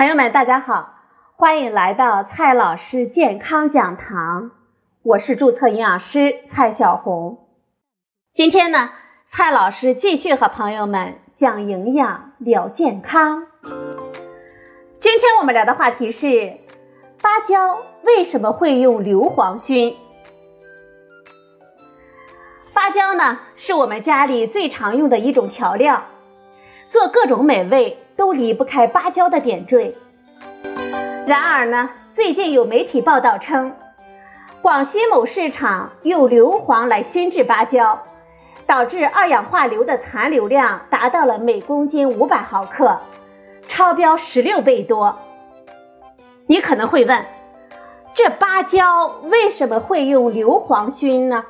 朋友们，大家好，欢迎来到蔡老师健康讲堂，我是注册营养师蔡小红。今天呢，蔡老师继续和朋友们讲营养、聊健康。今天我们聊的话题是芭蕉为什么会用硫磺熏？芭蕉呢，是我们家里最常用的一种调料，做各种美味都离不开芭蕉的点缀。然而呢，最近有媒体报道称，广西某市场用硫磺来熏制芭蕉，导致二氧化硫的残留量达到了每公斤五百毫克，超标十六倍多。你可能会问，这芭蕉为什么会用硫磺熏呢？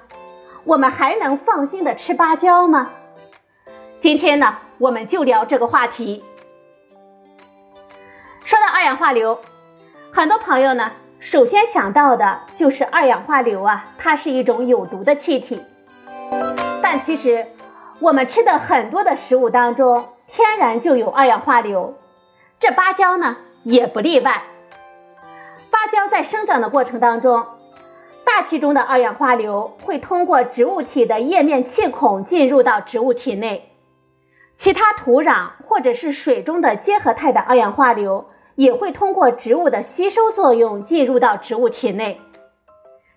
我们还能放心的吃芭蕉吗？今天呢，我们就聊这个话题。二氧化硫，很多朋友呢，首先想到的就是二氧化硫啊，它是一种有毒的气体。但其实，我们吃的很多的食物当中，天然就有二氧化硫，这芭蕉呢也不例外。芭蕉在生长的过程当中。大气中的二氧化硫会通过植物体的叶面气孔进入到植物体内，其他土壤或者是水中的结合态的二氧化硫也会通过植物的吸收作用进入到植物体内。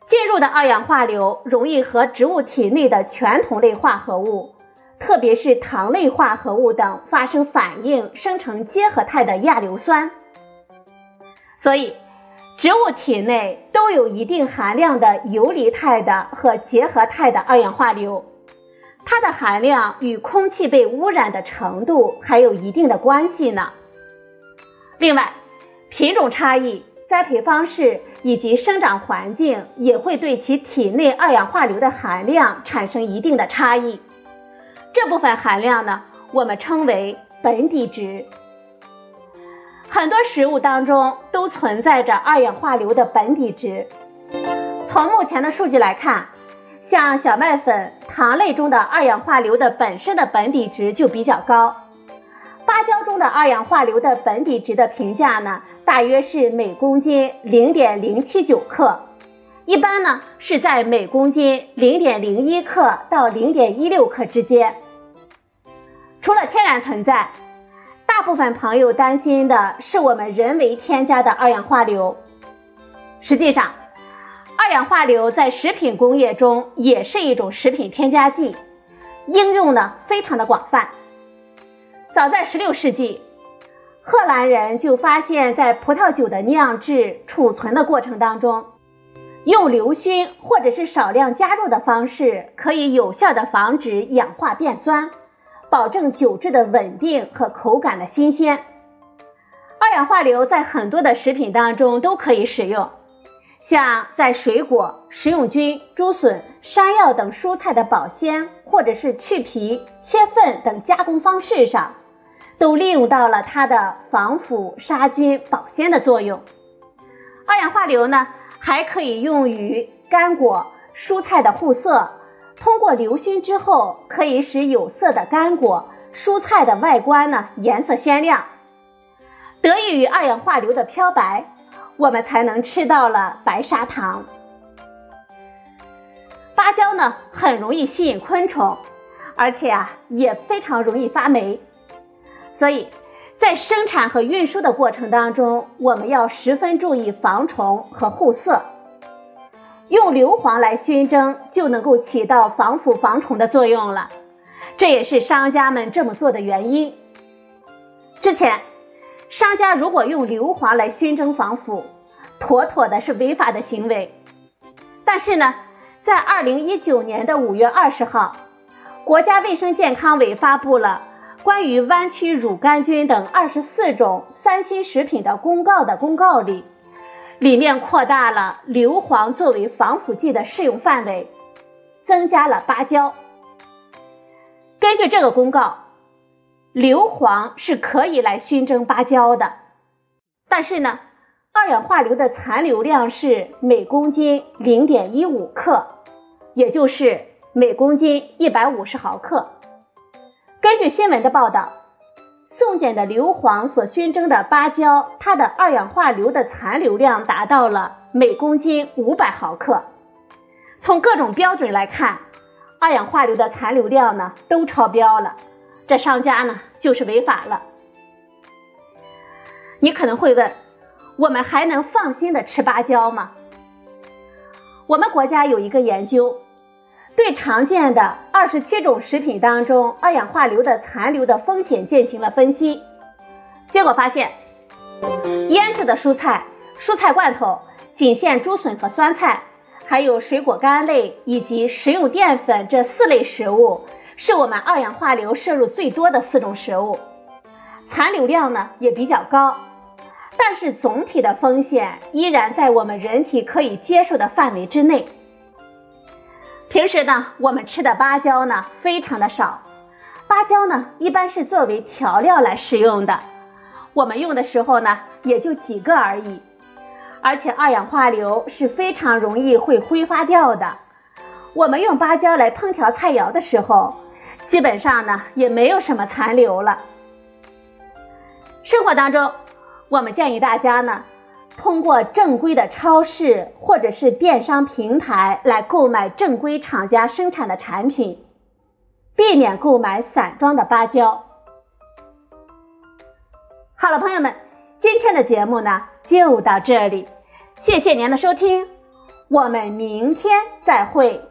进入的二氧化硫容易和植物体内的全酮类化合物，特别是糖类化合物等发生反应，生成结合态的亚硫酸。所以。植物体内都有一定含量的游离态的和结合态的二氧化硫，它的含量与空气被污染的程度还有一定的关系呢。另外，品种差异、栽培方式以及生长环境也会对其体内二氧化硫的含量产生一定的差异。这部分含量呢，我们称为本底值。很多食物当中都存在着二氧化硫的本底值。从目前的数据来看，像小麦粉、糖类中的二氧化硫的本身的本底值就比较高。芭蕉中的二氧化硫的本底值的评价呢，大约是每公斤零点零七九克，一般呢是在每公斤零点零一克到零点一六克之间。除了天然存在。大部分朋友担心的是我们人为添加的二氧化硫。实际上，二氧化硫在食品工业中也是一种食品添加剂，应用呢非常的广泛。早在16世纪，荷兰人就发现，在葡萄酒的酿制、储存的过程当中，用硫熏或者是少量加入的方式，可以有效的防止氧化变酸。保证酒质的稳定和口感的新鲜。二氧化硫在很多的食品当中都可以使用，像在水果、食用菌、竹笋、山药等蔬菜的保鲜，或者是去皮、切份等加工方式上，都利用到了它的防腐、杀菌、保鲜的作用。二氧化硫呢，还可以用于干果、蔬菜的护色。通过硫熏之后，可以使有色的干果、蔬菜的外观呢颜色鲜亮。得益于二氧化硫的漂白，我们才能吃到了白砂糖。芭蕉呢很容易吸引昆虫，而且啊也非常容易发霉，所以在生产和运输的过程当中，我们要十分注意防虫和护色。用硫磺来熏蒸就能够起到防腐防虫的作用了，这也是商家们这么做的原因。之前，商家如果用硫磺来熏蒸防腐，妥妥的是违法的行为。但是呢，在二零一九年的五月二十号，国家卫生健康委发布了关于弯曲乳杆菌等二十四种三新食品的公告的公告里。里面扩大了硫磺作为防腐剂的适用范围，增加了芭蕉。根据这个公告，硫磺是可以来熏蒸芭蕉的，但是呢，二氧化硫的残留量是每公斤零点一五克，也就是每公斤一百五十毫克。根据新闻的报道，送检的硫磺所熏蒸的芭蕉，它的二氧化硫的残留量达到了每公斤五百毫克。从各种标准来看，二氧化硫的残留量呢都超标了，这商家呢就是违法了。你可能会问，我们还能放心的吃芭蕉吗？我们国家有一个研究。对常见的二十七种食品当中二氧化硫的残留的风险进行了分析，结果发现，腌制的蔬菜、蔬菜罐头、仅限竹笋和酸菜，还有水果干类以及食用淀粉这四类食物，是我们二氧化硫摄入最多的四种食物，残留量呢也比较高，但是总体的风险依然在我们人体可以接受的范围之内。平时呢，我们吃的芭蕉呢非常的少，芭蕉呢一般是作为调料来食用的，我们用的时候呢也就几个而已，而且二氧化硫是非常容易会挥发掉的，我们用芭蕉来烹调菜肴的时候，基本上呢也没有什么残留了。生活当中，我们建议大家呢。通过正规的超市或者是电商平台来购买正规厂家生产的产品，避免购买散装的芭蕉。好了，朋友们，今天的节目呢就到这里，谢谢您的收听，我们明天再会。